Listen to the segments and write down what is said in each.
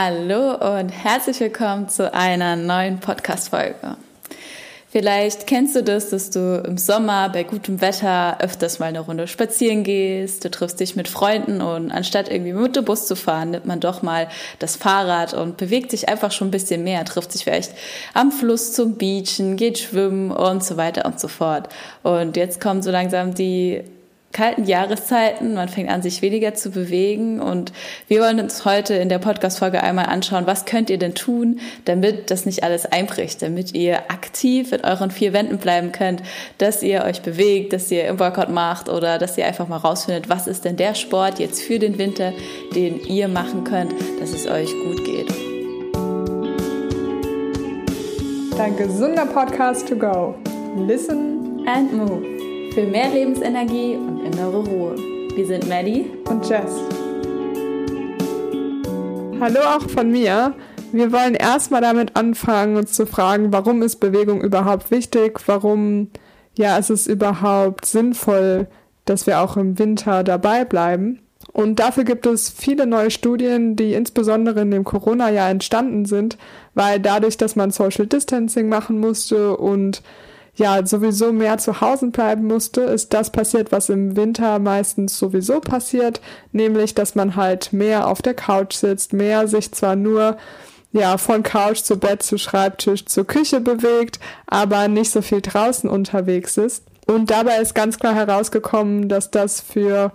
Hallo und herzlich willkommen zu einer neuen Podcast-Folge. Vielleicht kennst du das, dass du im Sommer bei gutem Wetter öfters mal eine Runde spazieren gehst, du triffst dich mit Freunden und anstatt irgendwie mit dem Bus zu fahren, nimmt man doch mal das Fahrrad und bewegt sich einfach schon ein bisschen mehr, trifft sich vielleicht am Fluss zum Beachen, geht schwimmen und so weiter und so fort. Und jetzt kommen so langsam die kalten Jahreszeiten. Man fängt an, sich weniger zu bewegen. Und wir wollen uns heute in der Podcast-Folge einmal anschauen, was könnt ihr denn tun, damit das nicht alles einbricht, damit ihr aktiv in euren vier Wänden bleiben könnt, dass ihr euch bewegt, dass ihr im Workout macht oder dass ihr einfach mal rausfindet, was ist denn der Sport jetzt für den Winter, den ihr machen könnt, dass es euch gut geht. Dein gesunder Podcast to go. Listen and move. Für mehr Lebensenergie und innere Ruhe. Wir sind Maddie und Jess. Hallo auch von mir. Wir wollen erstmal damit anfangen, uns zu fragen, warum ist Bewegung überhaupt wichtig? Warum ja, ist es überhaupt sinnvoll, dass wir auch im Winter dabei bleiben? Und dafür gibt es viele neue Studien, die insbesondere in dem Corona-Jahr entstanden sind, weil dadurch, dass man Social Distancing machen musste und ja sowieso mehr zu Hause bleiben musste, ist das passiert, was im Winter meistens sowieso passiert, nämlich dass man halt mehr auf der Couch sitzt, mehr sich zwar nur ja, von Couch zu Bett, zu Schreibtisch, zur Küche bewegt, aber nicht so viel draußen unterwegs ist. Und dabei ist ganz klar herausgekommen, dass das für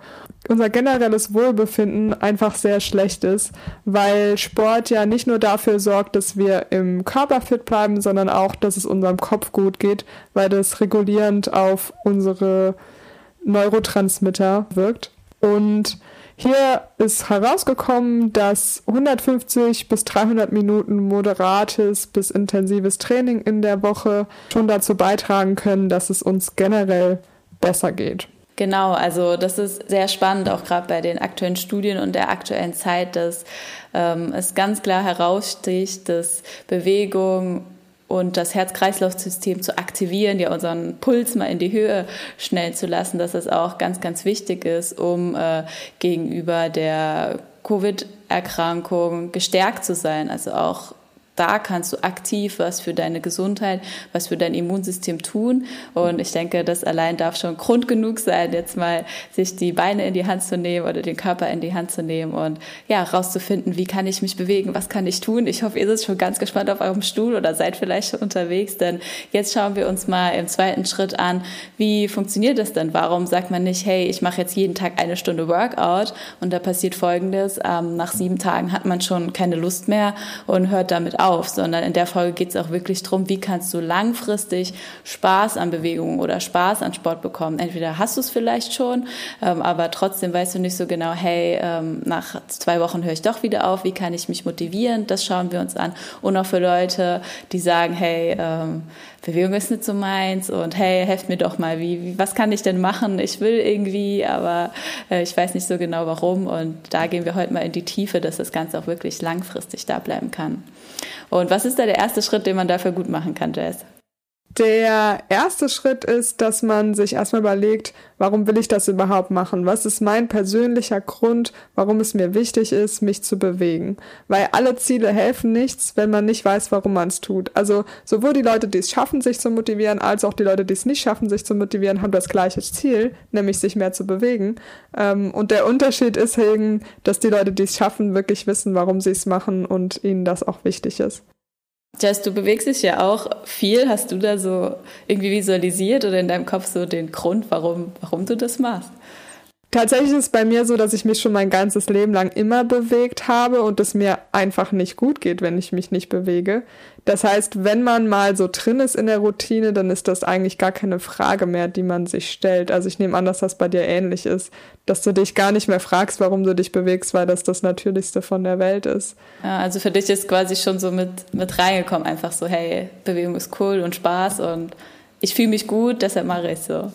unser generelles Wohlbefinden einfach sehr schlecht ist, weil Sport ja nicht nur dafür sorgt, dass wir im Körper fit bleiben, sondern auch, dass es unserem Kopf gut geht, weil das regulierend auf unsere Neurotransmitter wirkt. Und hier ist herausgekommen, dass 150 bis 300 Minuten moderates bis intensives Training in der Woche schon dazu beitragen können, dass es uns generell besser geht. Genau, also das ist sehr spannend, auch gerade bei den aktuellen Studien und der aktuellen Zeit, dass ähm, es ganz klar heraussticht, dass Bewegung und das Herz-Kreislauf-System zu aktivieren, ja unseren Puls mal in die Höhe schnellen zu lassen, dass es auch ganz, ganz wichtig ist, um äh, gegenüber der Covid-Erkrankung gestärkt zu sein, also auch da kannst du aktiv was für deine Gesundheit, was für dein Immunsystem tun. Und ich denke, das allein darf schon Grund genug sein, jetzt mal sich die Beine in die Hand zu nehmen oder den Körper in die Hand zu nehmen und ja, rauszufinden, wie kann ich mich bewegen, was kann ich tun. Ich hoffe, ihr seid schon ganz gespannt auf eurem Stuhl oder seid vielleicht schon unterwegs, denn jetzt schauen wir uns mal im zweiten Schritt an, wie funktioniert das denn? Warum sagt man nicht, hey, ich mache jetzt jeden Tag eine Stunde Workout und da passiert Folgendes, ähm, nach sieben Tagen hat man schon keine Lust mehr und hört damit auf auf, sondern in der Folge geht es auch wirklich darum, wie kannst du langfristig Spaß an Bewegung oder Spaß an Sport bekommen. Entweder hast du es vielleicht schon, ähm, aber trotzdem weißt du nicht so genau, hey, ähm, nach zwei Wochen höre ich doch wieder auf, wie kann ich mich motivieren? Das schauen wir uns an. Und auch für Leute, die sagen, hey, ähm, Bewegung ist nicht so meins und hey, helft mir doch mal, wie, wie was kann ich denn machen? Ich will irgendwie, aber äh, ich weiß nicht so genau warum und da gehen wir heute mal in die Tiefe, dass das Ganze auch wirklich langfristig da bleiben kann. Und was ist da der erste Schritt, den man dafür gut machen kann, Jess? Der erste Schritt ist, dass man sich erstmal überlegt, warum will ich das überhaupt machen? Was ist mein persönlicher Grund, warum es mir wichtig ist, mich zu bewegen? Weil alle Ziele helfen nichts, wenn man nicht weiß, warum man es tut. Also sowohl die Leute, die es schaffen, sich zu motivieren, als auch die Leute, die es nicht schaffen, sich zu motivieren, haben das gleiche Ziel, nämlich sich mehr zu bewegen. Ähm, und der Unterschied ist eben, dass die Leute, die es schaffen, wirklich wissen, warum sie es machen und ihnen das auch wichtig ist. Jess, du bewegst dich ja auch viel. Hast du da so irgendwie visualisiert oder in deinem Kopf so den Grund, warum, warum du das machst? Tatsächlich ist es bei mir so, dass ich mich schon mein ganzes Leben lang immer bewegt habe und es mir einfach nicht gut geht, wenn ich mich nicht bewege. Das heißt, wenn man mal so drin ist in der Routine, dann ist das eigentlich gar keine Frage mehr, die man sich stellt. Also ich nehme an, dass das bei dir ähnlich ist, dass du dich gar nicht mehr fragst, warum du dich bewegst, weil das das Natürlichste von der Welt ist. Ja, also für dich ist quasi schon so mit, mit reingekommen, einfach so, hey, Bewegung ist cool und Spaß und ich fühle mich gut, deshalb mache ich so.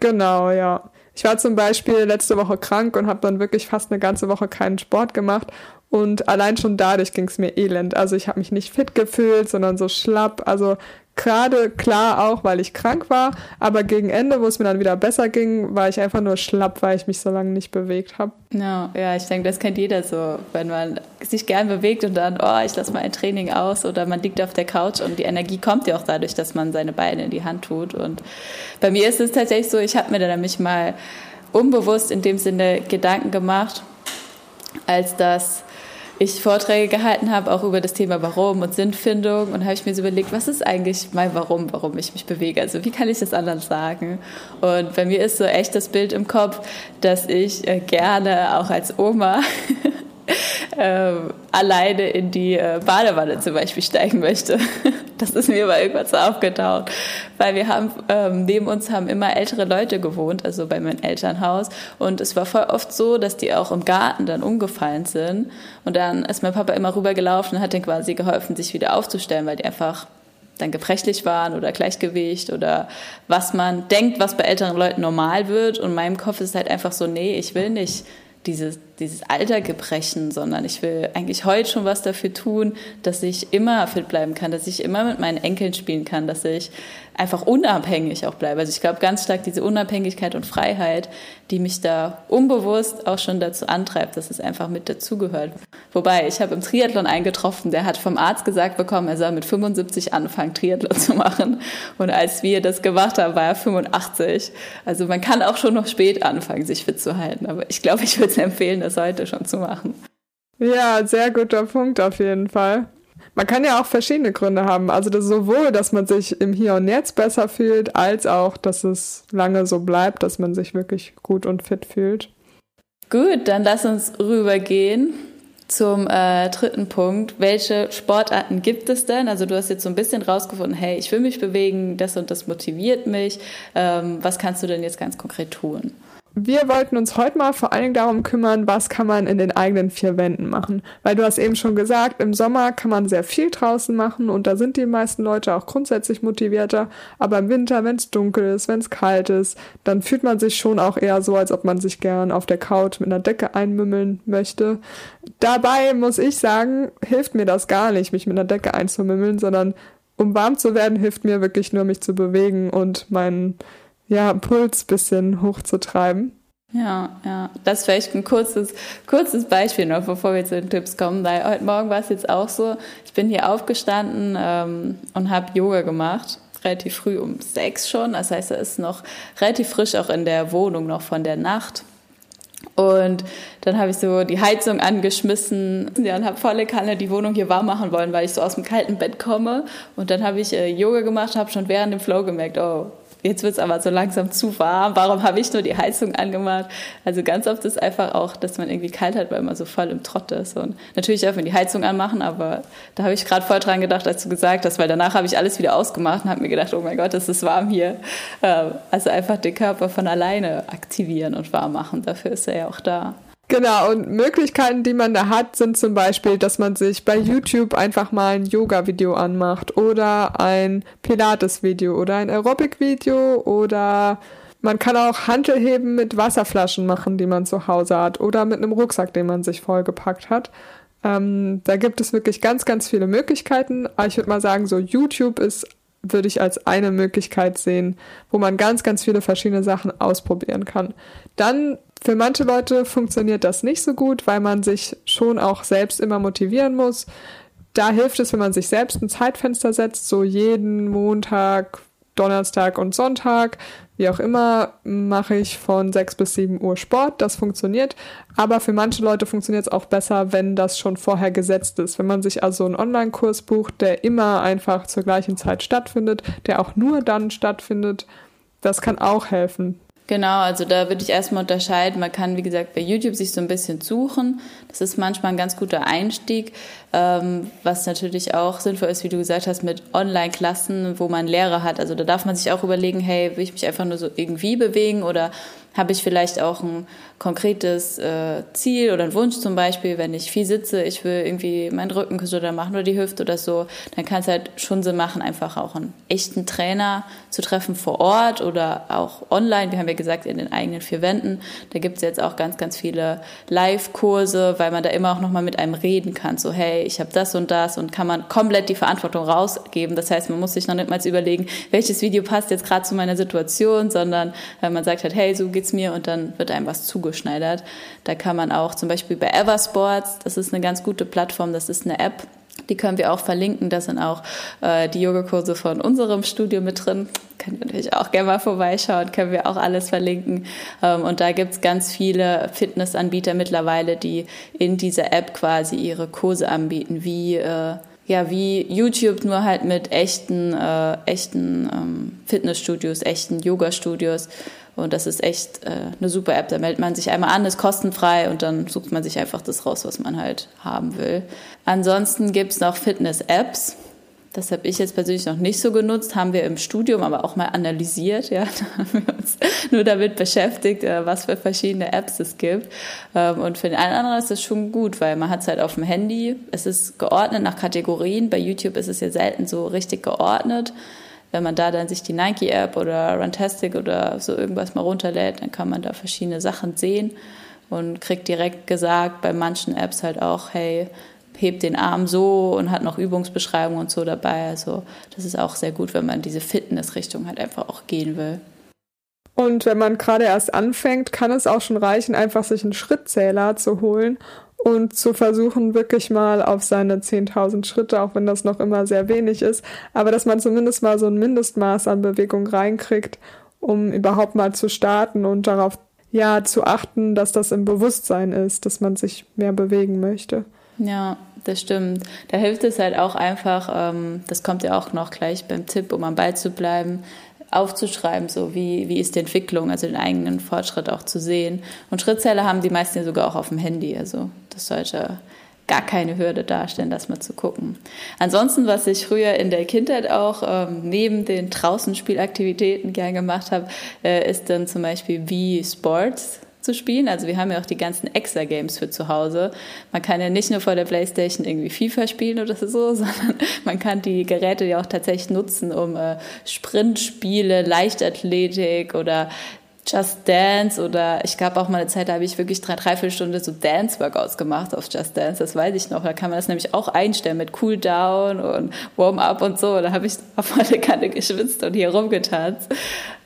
Genau, ja. Ich war zum Beispiel letzte Woche krank und habe dann wirklich fast eine ganze Woche keinen Sport gemacht. Und allein schon dadurch ging es mir elend. Also ich habe mich nicht fit gefühlt, sondern so schlapp. Also gerade klar auch, weil ich krank war, aber gegen Ende, wo es mir dann wieder besser ging, war ich einfach nur schlapp, weil ich mich so lange nicht bewegt habe. No, ja, ich denke, das kennt jeder so, wenn man sich gern bewegt und dann, oh, ich lasse mal ein Training aus oder man liegt auf der Couch und die Energie kommt ja auch dadurch, dass man seine Beine in die Hand tut. Und bei mir ist es tatsächlich so, ich habe mir dann nämlich mal unbewusst in dem Sinne Gedanken gemacht, als dass ich Vorträge gehalten habe, auch über das Thema Warum und Sinnfindung. Und habe ich mir so überlegt, was ist eigentlich mein Warum, warum ich mich bewege? Also wie kann ich das anderen sagen? Und bei mir ist so echt das Bild im Kopf, dass ich äh, gerne auch als Oma ähm, alleine in die äh, Badewanne zum Beispiel steigen möchte. das ist mir mal irgendwann so aufgetaucht. Weil wir haben, ähm, neben uns haben immer ältere Leute gewohnt, also bei meinem Elternhaus. Und es war voll oft so, dass die auch im Garten dann umgefallen sind. Und dann ist mein Papa immer rübergelaufen und hat denen quasi geholfen, sich wieder aufzustellen, weil die einfach dann gebrechlich waren oder Gleichgewicht oder was man denkt, was bei älteren Leuten normal wird. Und in meinem Kopf ist halt einfach so, nee, ich will nicht dieses, dieses Alter gebrechen, sondern ich will eigentlich heute schon was dafür tun, dass ich immer fit bleiben kann, dass ich immer mit meinen Enkeln spielen kann, dass ich einfach unabhängig auch bleibe. Also ich glaube ganz stark diese Unabhängigkeit und Freiheit, die mich da unbewusst auch schon dazu antreibt, dass es einfach mit dazugehört. Wobei, ich habe im Triathlon eingetroffen, der hat vom Arzt gesagt bekommen, er soll mit 75 anfangen, Triathlon zu machen. Und als wir das gemacht haben, war er 85. Also man kann auch schon noch spät anfangen, sich fit zu halten. Aber ich glaube, ich würde es empfehlen, das heute schon zu machen. Ja, sehr guter Punkt auf jeden Fall. Man kann ja auch verschiedene Gründe haben. Also das sowohl, dass man sich im Hier und Jetzt besser fühlt, als auch, dass es lange so bleibt, dass man sich wirklich gut und fit fühlt. Gut, dann lass uns rübergehen zum äh, dritten Punkt. Welche Sportarten gibt es denn? Also du hast jetzt so ein bisschen rausgefunden, hey, ich will mich bewegen, das und das motiviert mich. Ähm, was kannst du denn jetzt ganz konkret tun? Wir wollten uns heute mal vor allen Dingen darum kümmern, was kann man in den eigenen vier Wänden machen. Weil du hast eben schon gesagt, im Sommer kann man sehr viel draußen machen und da sind die meisten Leute auch grundsätzlich motivierter. Aber im Winter, wenn es dunkel ist, wenn es kalt ist, dann fühlt man sich schon auch eher so, als ob man sich gern auf der Couch mit einer Decke einmümmeln möchte. Dabei muss ich sagen, hilft mir das gar nicht, mich mit einer Decke einzumümmeln, sondern um warm zu werden, hilft mir wirklich nur, mich zu bewegen und meinen ja, Puls bisschen hochzutreiben. Ja, ja. Das ist vielleicht ein kurzes, kurzes Beispiel noch, bevor wir zu den Tipps kommen. Weil heute Morgen war es jetzt auch so, ich bin hier aufgestanden ähm, und habe Yoga gemacht. Relativ früh um sechs schon. Das heißt, er ist noch relativ frisch auch in der Wohnung noch von der Nacht. Und dann habe ich so die Heizung angeschmissen ja, und habe volle Kanne die Wohnung hier warm machen wollen, weil ich so aus dem kalten Bett komme. Und dann habe ich äh, Yoga gemacht, habe schon während dem Flow gemerkt, oh, jetzt wird es aber so langsam zu warm, warum habe ich nur die Heizung angemacht? Also ganz oft ist einfach auch, dass man irgendwie kalt hat, weil man so voll im Trott ist. Und natürlich darf man die Heizung anmachen, aber da habe ich gerade voll dran gedacht, als du gesagt hast, weil danach habe ich alles wieder ausgemacht und habe mir gedacht, oh mein Gott, es ist warm hier. Ähm, also einfach den Körper von alleine aktivieren und warm machen, dafür ist er ja auch da. Genau, und Möglichkeiten, die man da hat, sind zum Beispiel, dass man sich bei YouTube einfach mal ein Yoga-Video anmacht oder ein Pilates-Video oder ein Aerobic-Video oder man kann auch Handelheben mit Wasserflaschen machen, die man zu Hause hat oder mit einem Rucksack, den man sich vollgepackt hat. Ähm, da gibt es wirklich ganz, ganz viele Möglichkeiten. Aber ich würde mal sagen, so YouTube ist würde ich als eine Möglichkeit sehen, wo man ganz, ganz viele verschiedene Sachen ausprobieren kann. Dann für manche Leute funktioniert das nicht so gut, weil man sich schon auch selbst immer motivieren muss. Da hilft es, wenn man sich selbst ein Zeitfenster setzt, so jeden Montag, Donnerstag und Sonntag, wie auch immer, mache ich von 6 bis 7 Uhr Sport. Das funktioniert. Aber für manche Leute funktioniert es auch besser, wenn das schon vorher gesetzt ist. Wenn man sich also einen Online-Kurs bucht, der immer einfach zur gleichen Zeit stattfindet, der auch nur dann stattfindet, das kann auch helfen. Genau, also da würde ich erstmal unterscheiden. Man kann, wie gesagt, bei YouTube sich so ein bisschen suchen. Das ist manchmal ein ganz guter Einstieg, ähm, was natürlich auch sinnvoll ist, wie du gesagt hast, mit Online-Klassen, wo man Lehrer hat. Also da darf man sich auch überlegen, hey, will ich mich einfach nur so irgendwie bewegen oder habe ich vielleicht auch ein konkretes äh, Ziel oder einen Wunsch zum Beispiel, wenn ich viel sitze, ich will irgendwie meinen Rücken gesünder machen oder die Hüfte oder so, dann kann es halt schon Sinn machen, einfach auch einen echten Trainer zu treffen vor Ort oder auch online. Wir haben ja gesagt, in den eigenen vier Wänden. Da gibt es jetzt auch ganz, ganz viele Live-Kurse, weil man da immer auch nochmal mit einem reden kann. So, hey, ich habe das und das und kann man komplett die Verantwortung rausgeben. Das heißt, man muss sich noch nicht mal überlegen, welches Video passt jetzt gerade zu meiner Situation, sondern weil man sagt halt, hey, so geht's mir und dann wird einem was zugeschneidert. Da kann man auch zum Beispiel bei Eversports, das ist eine ganz gute Plattform, das ist eine App, die können wir auch verlinken. Da sind auch äh, die Yogakurse von unserem Studio mit drin. Könnt ihr natürlich auch gerne mal vorbeischauen, können wir auch alles verlinken. Ähm, und da gibt es ganz viele Fitnessanbieter mittlerweile, die in dieser App quasi ihre Kurse anbieten, wie äh, ja, wie YouTube nur halt mit echten, äh, echten ähm, Fitnessstudios, echten Yoga-Studios. Und das ist echt äh, eine super App. Da meldet man sich einmal an, ist kostenfrei und dann sucht man sich einfach das raus, was man halt haben will. Ansonsten gibt es noch Fitness-Apps. Das habe ich jetzt persönlich noch nicht so genutzt, haben wir im Studium aber auch mal analysiert. Ja, da haben wir uns nur damit beschäftigt, äh, was für verschiedene Apps es gibt. Ähm, und für den einen oder anderen ist das schon gut, weil man hat es halt auf dem Handy. Es ist geordnet nach Kategorien. Bei YouTube ist es ja selten so richtig geordnet wenn man da dann sich die Nike-App oder Runtastic oder so irgendwas mal runterlädt, dann kann man da verschiedene Sachen sehen und kriegt direkt gesagt bei manchen Apps halt auch, hey, hebt den Arm so und hat noch Übungsbeschreibungen und so dabei. Also das ist auch sehr gut, wenn man diese Fitness-Richtung halt einfach auch gehen will. Und wenn man gerade erst anfängt, kann es auch schon reichen, einfach sich einen Schrittzähler zu holen und zu versuchen, wirklich mal auf seine 10.000 Schritte, auch wenn das noch immer sehr wenig ist, aber dass man zumindest mal so ein Mindestmaß an Bewegung reinkriegt, um überhaupt mal zu starten und darauf ja zu achten, dass das im Bewusstsein ist, dass man sich mehr bewegen möchte. Ja, das stimmt. Da hilft es halt auch einfach, ähm, das kommt ja auch noch gleich beim Tipp, um am Ball zu bleiben, aufzuschreiben, so wie, wie ist die Entwicklung, also den eigenen Fortschritt auch zu sehen. Und Schrittzähler haben die meisten ja sogar auch auf dem Handy, also das sollte gar keine Hürde darstellen, das mal zu gucken. Ansonsten, was ich früher in der Kindheit auch ähm, neben den Draußenspielaktivitäten gern gemacht habe, äh, ist dann zum Beispiel wie Sports zu spielen. Also wir haben ja auch die ganzen Extra-Games für zu Hause. Man kann ja nicht nur vor der Playstation irgendwie FIFA spielen oder so, sondern man kann die Geräte ja auch tatsächlich nutzen, um äh, Sprintspiele, Leichtathletik oder Just Dance oder ich gab auch mal eine Zeit, da habe ich wirklich drei, dreiviertel Stunde so Dance-Workouts gemacht auf Just Dance, das weiß ich noch. Da kann man das nämlich auch einstellen mit Cool-Down und Warm-Up und so. Da habe ich auf alle Kante geschwitzt und hier rumgetanzt.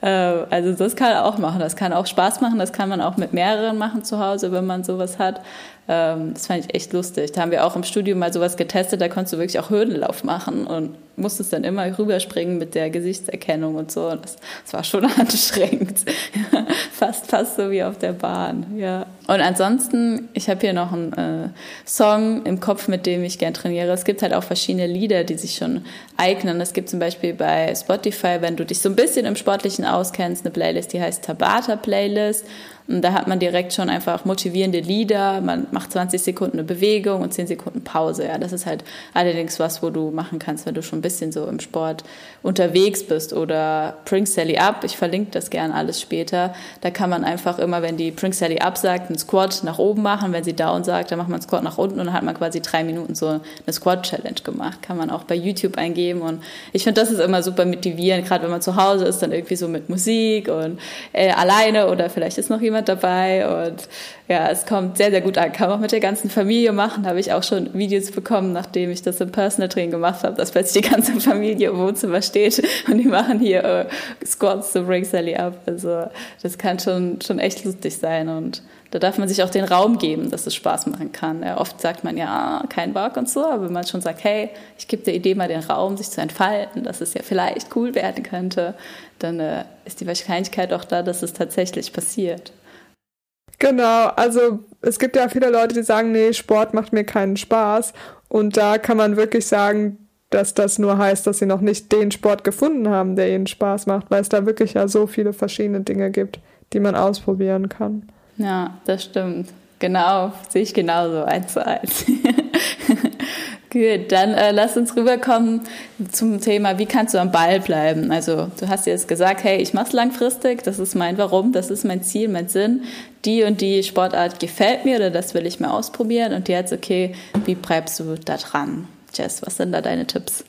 Ähm, also das kann er auch machen. Das kann auch Spaß machen. Das kann man auch mit mehreren machen zu Hause, wenn man sowas hat. Ähm, das fand ich echt lustig. Da haben wir auch im Studio mal sowas getestet. Da konntest du wirklich auch Hürdenlauf machen und musstest dann immer rüberspringen mit der Gesichtserkennung und so. Das, das war schon anstrengend. fast, fast so wie auf der Bahn. Ja. Und ansonsten, ich habe hier noch einen äh, Song im Kopf, mit dem ich gern trainiere. Es gibt halt auch verschiedene Lieder, die sich schon eignen. Es gibt zum Beispiel bei Spotify, wenn du dich so ein bisschen im Sportlichen auskennst, eine Playlist, die heißt Tabata Playlist. Und da hat man direkt schon einfach motivierende Lieder. Man macht 20 Sekunden eine Bewegung und 10 Sekunden Pause. Ja, das ist halt allerdings was, wo du machen kannst, wenn du schon bisschen so im Sport unterwegs bist. Oder Pring Sally Up. Ich verlinke das gern alles später. Da kann man einfach immer, wenn die Pring Sally Up sagt, einen Squat nach oben machen. Wenn sie Down sagt, dann macht man einen Squat nach unten und dann hat man quasi drei Minuten so eine Squat Challenge gemacht. Kann man auch bei YouTube eingeben. Und ich finde, das ist immer super motivierend, gerade wenn man zu Hause ist, dann irgendwie so mit Musik und äh, alleine oder vielleicht ist noch jemand dabei und ja, es kommt sehr, sehr gut an. Kann man auch mit der ganzen Familie machen. Habe ich auch schon Videos bekommen, nachdem ich das im Personal Training gemacht habe, dass plötzlich die ganze Familie im Wohnzimmer steht und die machen hier äh, Squats zu Bring Sally up. Also das kann schon, schon echt lustig sein und da darf man sich auch den Raum geben, dass es Spaß machen kann. Ja, oft sagt man ja, kein Bock und so, aber wenn man schon sagt, hey, ich gebe der Idee mal den Raum, sich zu entfalten, dass es ja vielleicht cool werden könnte, dann äh, ist die Wahrscheinlichkeit auch da, dass es tatsächlich passiert. Genau, also es gibt ja viele Leute, die sagen, nee, Sport macht mir keinen Spaß. Und da kann man wirklich sagen, dass das nur heißt, dass sie noch nicht den Sport gefunden haben, der ihnen Spaß macht, weil es da wirklich ja so viele verschiedene Dinge gibt, die man ausprobieren kann. Ja, das stimmt. Genau, sehe ich genauso, eins zu eins. Gut, dann äh, lass uns rüberkommen zum Thema, wie kannst du am Ball bleiben? Also du hast jetzt gesagt, hey, ich mache es langfristig, das ist mein Warum, das ist mein Ziel, mein Sinn. Die und die Sportart gefällt mir oder das will ich mal ausprobieren. Und jetzt, okay, wie bleibst du da dran? Jess, was sind da deine Tipps?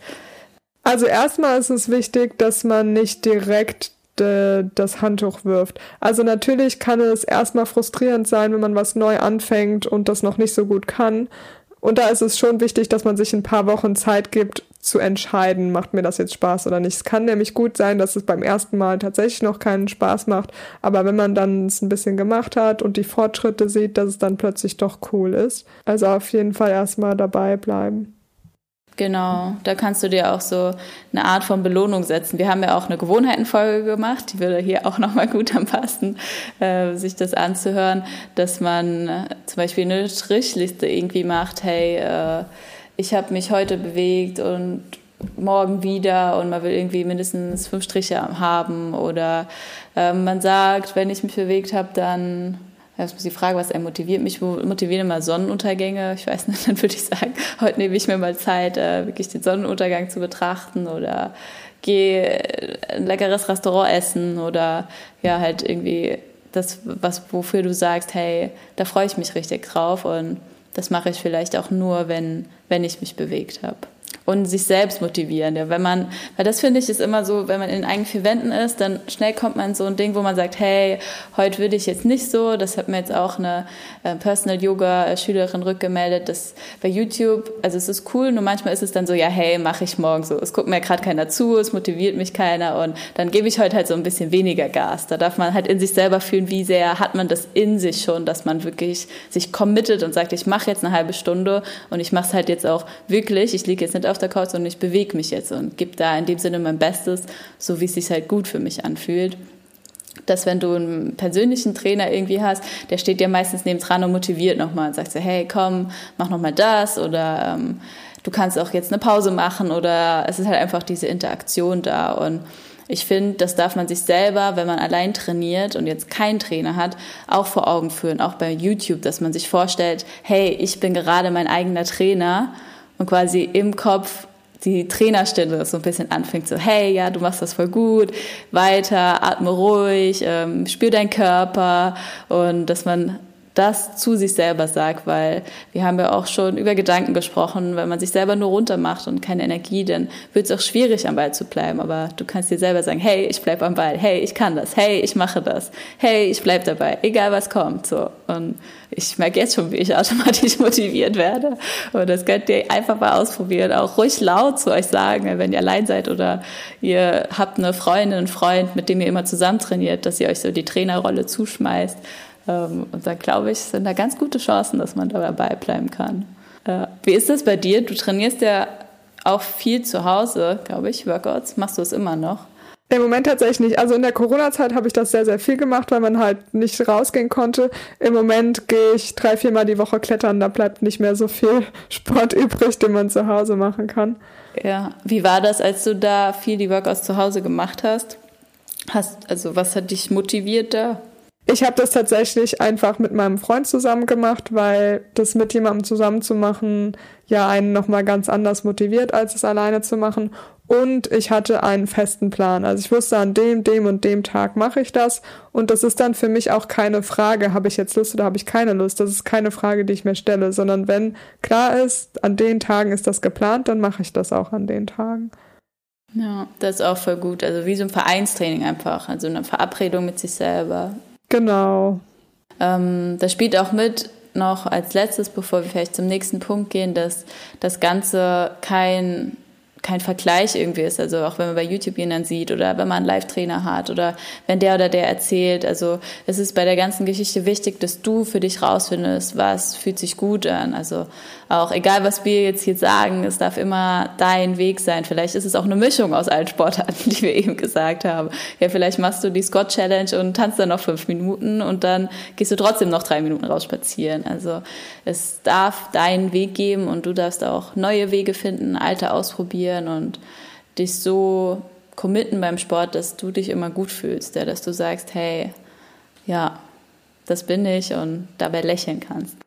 Also erstmal ist es wichtig, dass man nicht direkt äh, das Handtuch wirft. Also natürlich kann es erstmal frustrierend sein, wenn man was neu anfängt und das noch nicht so gut kann. Und da ist es schon wichtig, dass man sich ein paar Wochen Zeit gibt, zu entscheiden, macht mir das jetzt Spaß oder nicht. Es kann nämlich gut sein, dass es beim ersten Mal tatsächlich noch keinen Spaß macht, aber wenn man dann es ein bisschen gemacht hat und die Fortschritte sieht, dass es dann plötzlich doch cool ist. Also auf jeden Fall erstmal dabei bleiben. Genau, da kannst du dir auch so eine Art von Belohnung setzen. Wir haben ja auch eine Gewohnheitenfolge gemacht, die würde hier auch nochmal gut anpassen, äh, sich das anzuhören, dass man äh, zum Beispiel eine Strichliste irgendwie macht, hey, äh, ich habe mich heute bewegt und morgen wieder und man will irgendwie mindestens fünf Striche haben oder äh, man sagt, wenn ich mich bewegt habe, dann das ist die Frage, was er motiviert. Mich motivieren immer Sonnenuntergänge. Ich weiß nicht, dann würde ich sagen, heute nehme ich mir mal Zeit, äh, wirklich den Sonnenuntergang zu betrachten oder gehe ein leckeres Restaurant essen oder ja, halt irgendwie das, was, wofür du sagst, hey, da freue ich mich richtig drauf und das mache ich vielleicht auch nur, wenn, wenn ich mich bewegt habe und sich selbst motivieren. Ja, wenn man, weil das finde ich ist immer so, wenn man in eigenen vier Wänden ist, dann schnell kommt man in so ein Ding, wo man sagt, hey, heute würde ich jetzt nicht so. Das hat mir jetzt auch eine äh, Personal Yoga Schülerin rückgemeldet, dass bei YouTube, also es ist cool, nur manchmal ist es dann so, ja, hey, mache ich morgen so. Es guckt mir gerade keiner zu, es motiviert mich keiner und dann gebe ich heute halt so ein bisschen weniger Gas. Da darf man halt in sich selber fühlen, wie sehr hat man das in sich schon, dass man wirklich sich committet und sagt, ich mache jetzt eine halbe Stunde und ich mache es halt jetzt auch wirklich. Ich liege jetzt nicht auf auf der Couch und ich bewege mich jetzt und gebe da in dem Sinne mein Bestes, so wie es sich halt gut für mich anfühlt. Dass wenn du einen persönlichen Trainer irgendwie hast, der steht dir meistens neben dran und motiviert nochmal und sagt so, hey, komm, mach nochmal das oder ähm, du kannst auch jetzt eine Pause machen oder es ist halt einfach diese Interaktion da. Und ich finde, das darf man sich selber, wenn man allein trainiert und jetzt keinen Trainer hat, auch vor Augen führen, auch bei YouTube, dass man sich vorstellt, hey, ich bin gerade mein eigener Trainer und quasi im Kopf die Trainerstelle so ein bisschen anfängt, so, hey, ja, du machst das voll gut, weiter, atme ruhig, ähm, spür deinen Körper und dass man das zu sich selber sagt, weil wir haben ja auch schon über Gedanken gesprochen, wenn man sich selber nur runter macht und keine Energie, dann wird es auch schwierig am Ball zu bleiben, aber du kannst dir selber sagen, hey, ich bleib am Ball, hey, ich kann das, hey, ich mache das, hey, ich bleib dabei, egal was kommt, so. Und ich merke jetzt schon, wie ich automatisch motiviert werde. Und das könnt ihr einfach mal ausprobieren, auch ruhig laut zu euch sagen, wenn ihr allein seid oder ihr habt eine Freundin, einen Freund, mit dem ihr immer zusammen trainiert, dass ihr euch so die Trainerrolle zuschmeißt und da glaube ich, sind da ganz gute Chancen, dass man dabei bleiben kann. Äh, wie ist das bei dir? Du trainierst ja auch viel zu Hause, glaube ich, Workouts. Machst du es immer noch? Im Moment tatsächlich nicht. Also in der Corona-Zeit habe ich das sehr, sehr viel gemacht, weil man halt nicht rausgehen konnte. Im Moment gehe ich drei, viermal die Woche klettern. Da bleibt nicht mehr so viel Sport übrig, den man zu Hause machen kann. Ja, wie war das, als du da viel die Workouts zu Hause gemacht hast? Hast also was hat dich motiviert da? Ich habe das tatsächlich einfach mit meinem Freund zusammen gemacht, weil das mit jemandem zusammen zu machen ja einen nochmal ganz anders motiviert, als es alleine zu machen. Und ich hatte einen festen Plan. Also ich wusste, an dem, dem und dem Tag mache ich das. Und das ist dann für mich auch keine Frage, habe ich jetzt Lust oder habe ich keine Lust. Das ist keine Frage, die ich mir stelle, sondern wenn klar ist, an den Tagen ist das geplant, dann mache ich das auch an den Tagen. Ja, das ist auch voll gut. Also wie so ein Vereinstraining einfach. Also eine Verabredung mit sich selber. Genau. Ähm, das spielt auch mit noch als letztes, bevor wir vielleicht zum nächsten Punkt gehen, dass das Ganze kein kein Vergleich irgendwie ist. Also auch wenn man bei YouTube dann sieht oder wenn man einen Live-Trainer hat oder wenn der oder der erzählt. Also es ist bei der ganzen Geschichte wichtig, dass du für dich rausfindest, was fühlt sich gut an. Also auch egal, was wir jetzt hier sagen, es darf immer dein Weg sein. Vielleicht ist es auch eine Mischung aus allen Sportarten, die wir eben gesagt haben. Ja, vielleicht machst du die Scott Challenge und tanzt dann noch fünf Minuten und dann gehst du trotzdem noch drei Minuten raus. Also es darf deinen Weg geben und du darfst auch neue Wege finden, alte ausprobieren motivieren und dich so committen beim Sport, dass du dich immer gut fühlst, ja, dass du sagst, hey, ja, das bin ich und dabei lächeln kannst.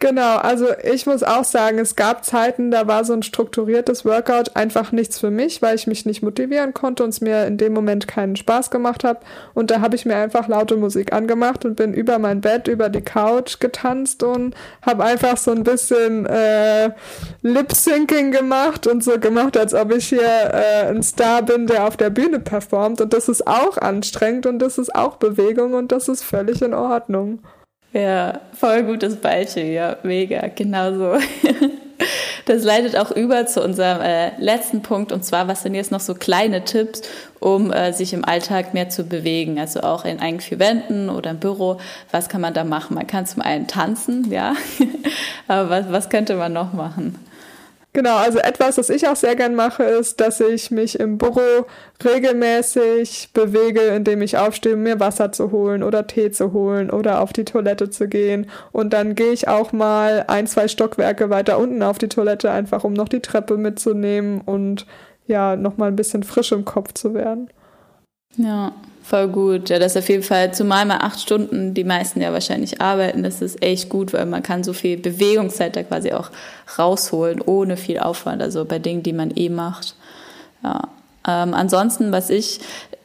Genau, also ich muss auch sagen, es gab Zeiten, da war so ein strukturiertes Workout einfach nichts für mich, weil ich mich nicht motivieren konnte und es mir in dem Moment keinen Spaß gemacht hat. Und da habe ich mir einfach laute Musik angemacht und bin über mein Bett, über die Couch getanzt und habe einfach so ein bisschen äh, Lip-Syncing gemacht und so gemacht, als ob ich hier äh, ein Star bin, der auf der Bühne performt. Und das ist auch anstrengend und das ist auch Bewegung und das ist völlig in Ordnung. Ja, voll gutes Beispiel, ja, mega, genau so. Das leitet auch über zu unserem äh, letzten Punkt und zwar, was sind jetzt noch so kleine Tipps, um äh, sich im Alltag mehr zu bewegen, also auch in eigenen vier Wänden oder im Büro. Was kann man da machen? Man kann zum einen tanzen, ja, aber was, was könnte man noch machen? Genau, also etwas, was ich auch sehr gern mache, ist, dass ich mich im Büro regelmäßig bewege, indem ich aufstehe, mir Wasser zu holen oder Tee zu holen oder auf die Toilette zu gehen. Und dann gehe ich auch mal ein, zwei Stockwerke weiter unten auf die Toilette, einfach um noch die Treppe mitzunehmen und ja, nochmal ein bisschen frisch im Kopf zu werden. Ja, Voll gut. Ja, das ist auf jeden Fall, zumal mal acht Stunden die meisten ja wahrscheinlich arbeiten, das ist echt gut, weil man kann so viel Bewegungszeit da quasi auch rausholen, ohne viel Aufwand, also bei Dingen, die man eh macht. Ja. Ähm, ansonsten, was ich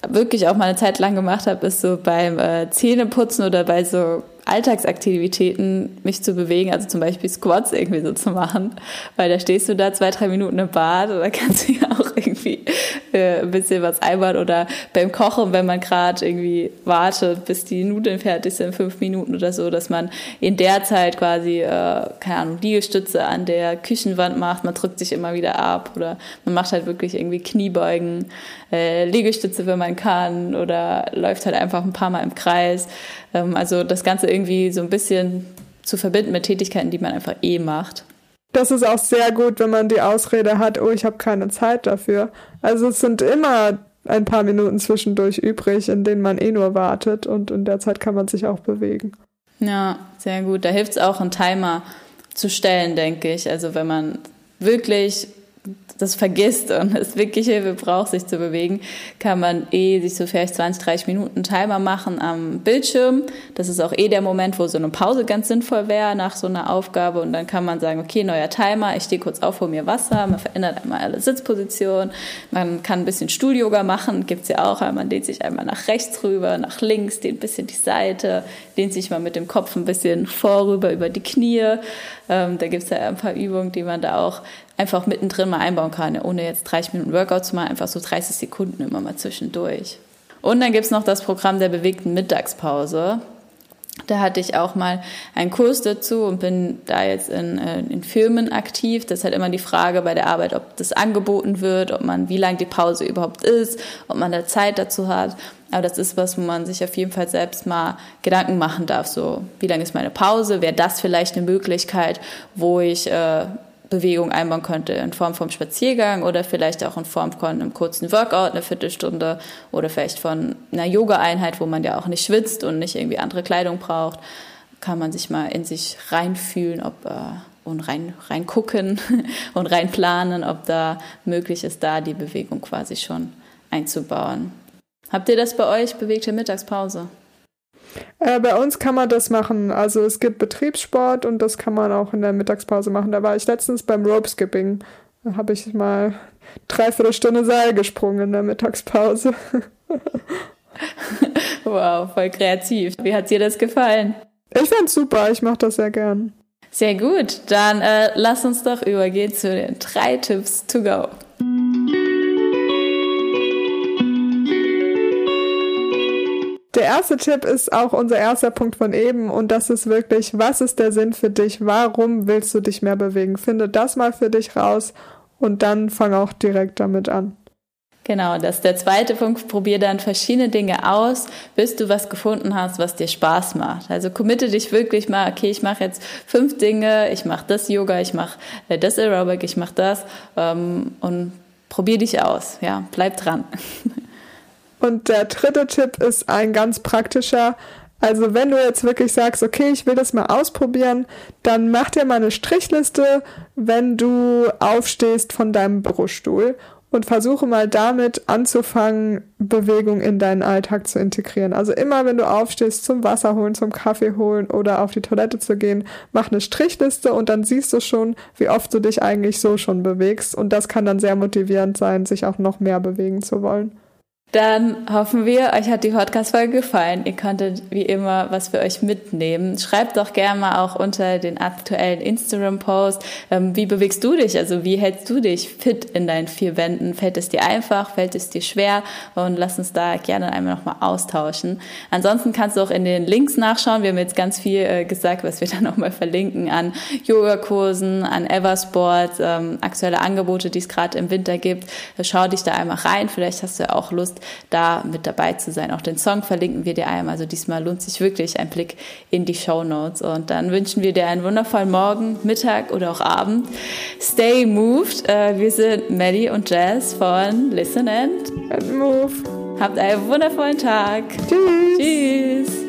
wirklich auch mal eine Zeit lang gemacht habe, ist so beim äh, Zähneputzen oder bei so Alltagsaktivitäten mich zu bewegen, also zum Beispiel Squats irgendwie so zu machen, weil da stehst du da zwei, drei Minuten im Bad oder kannst du ja auch irgendwie äh, ein bisschen was einbauen oder beim Kochen, wenn man gerade irgendwie wartet, bis die Nudeln fertig sind, fünf Minuten oder so, dass man in der Zeit quasi, äh, keine Ahnung, Liegestütze an der Küchenwand macht, man drückt sich immer wieder ab oder man macht halt wirklich irgendwie Kniebeugen, äh, Liegestütze, wenn man kann oder läuft halt einfach ein paar Mal im Kreis. Ähm, also das Ganze irgendwie so ein bisschen zu verbinden mit Tätigkeiten, die man einfach eh macht. Das ist auch sehr gut, wenn man die Ausrede hat, oh, ich habe keine Zeit dafür. Also es sind immer ein paar Minuten zwischendurch übrig, in denen man eh nur wartet und in der Zeit kann man sich auch bewegen. Ja, sehr gut. Da hilft es auch, einen Timer zu stellen, denke ich. Also wenn man wirklich das vergisst und es wirklich Hilfe braucht, sich zu bewegen, kann man eh sich so vielleicht 20, 30 Minuten Timer machen am Bildschirm. Das ist auch eh der Moment, wo so eine Pause ganz sinnvoll wäre nach so einer Aufgabe. Und dann kann man sagen, okay, neuer Timer, ich stehe kurz auf, hol mir Wasser, man verändert einmal alle Sitzpositionen, man kann ein bisschen Stuhl-Yoga machen, gibt's ja auch, man dehnt sich einmal nach rechts rüber, nach links, dehnt ein bisschen die Seite, dehnt sich mal mit dem Kopf ein bisschen vorüber über die Knie. Ähm, da gibt's ja ein paar Übungen, die man da auch einfach mittendrin mal einbauen kann, ohne jetzt 30 Minuten Workout zu machen, einfach so 30 Sekunden immer mal zwischendurch. Und dann gibt's noch das Programm der bewegten Mittagspause. Da hatte ich auch mal einen Kurs dazu und bin da jetzt in, äh, in Firmen aktiv. Das ist halt immer die Frage bei der Arbeit, ob das angeboten wird, ob man, wie lang die Pause überhaupt ist, ob man da Zeit dazu hat. Aber das ist was, wo man sich auf jeden Fall selbst mal Gedanken machen darf. So, wie lang ist meine Pause? Wäre das vielleicht eine Möglichkeit, wo ich äh, Bewegung einbauen könnte in Form vom Spaziergang oder vielleicht auch in Form von einem kurzen Workout, eine Viertelstunde oder vielleicht von einer Yoga-Einheit, wo man ja auch nicht schwitzt und nicht irgendwie andere Kleidung braucht, kann man sich mal in sich reinfühlen, ob äh, und rein reingucken und reinplanen, ob da möglich ist, da die Bewegung quasi schon einzubauen. Habt ihr das bei euch bewegte Mittagspause? Äh, bei uns kann man das machen. Also es gibt Betriebssport und das kann man auch in der Mittagspause machen. Da war ich letztens beim Rope Skipping. Da habe ich mal dreiviertel Stunde Seil gesprungen in der Mittagspause. wow, voll kreativ. Wie hat dir das gefallen? Ich fand's super. Ich mache das sehr gern. Sehr gut. Dann äh, lass uns doch übergehen zu den drei Tipps to go. Der erste Tipp ist auch unser erster Punkt von eben und das ist wirklich, was ist der Sinn für dich? Warum willst du dich mehr bewegen? Finde das mal für dich raus und dann fang auch direkt damit an. Genau, das ist der zweite Punkt. Probier dann verschiedene Dinge aus, bis du was gefunden hast, was dir Spaß macht. Also committe dich wirklich mal, okay, ich mache jetzt fünf Dinge, ich mache das Yoga, ich mache äh, das Aerobic, ich mache das ähm, und probier dich aus. Ja, bleib dran. Und der dritte Tipp ist ein ganz praktischer. Also wenn du jetzt wirklich sagst, okay, ich will das mal ausprobieren, dann mach dir mal eine Strichliste, wenn du aufstehst von deinem Bürostuhl und versuche mal damit anzufangen, Bewegung in deinen Alltag zu integrieren. Also immer, wenn du aufstehst, zum Wasser holen, zum Kaffee holen oder auf die Toilette zu gehen, mach eine Strichliste und dann siehst du schon, wie oft du dich eigentlich so schon bewegst. Und das kann dann sehr motivierend sein, sich auch noch mehr bewegen zu wollen. Dann hoffen wir, euch hat die Podcast-Folge gefallen. Ihr konntet wie immer was für euch mitnehmen. Schreibt doch gerne mal auch unter den aktuellen Instagram-Post, ähm, wie bewegst du dich? Also wie hältst du dich fit in deinen vier Wänden? Fällt es dir einfach? Fällt es dir schwer? Und lass uns da gerne einmal nochmal austauschen. Ansonsten kannst du auch in den Links nachschauen. Wir haben jetzt ganz viel äh, gesagt, was wir dann nochmal verlinken an Yogakursen, an Eversport, ähm, aktuelle Angebote, die es gerade im Winter gibt. Schau dich da einmal rein. Vielleicht hast du ja auch Lust, da mit dabei zu sein. Auch den Song verlinken wir dir einmal. Also diesmal lohnt sich wirklich ein Blick in die Show Notes. Und dann wünschen wir dir einen wundervollen Morgen, Mittag oder auch Abend. Stay moved. Äh, wir sind Maddie und Jazz von Listen and, Move. Habt einen wundervollen Tag. Tschüss. Tschüss.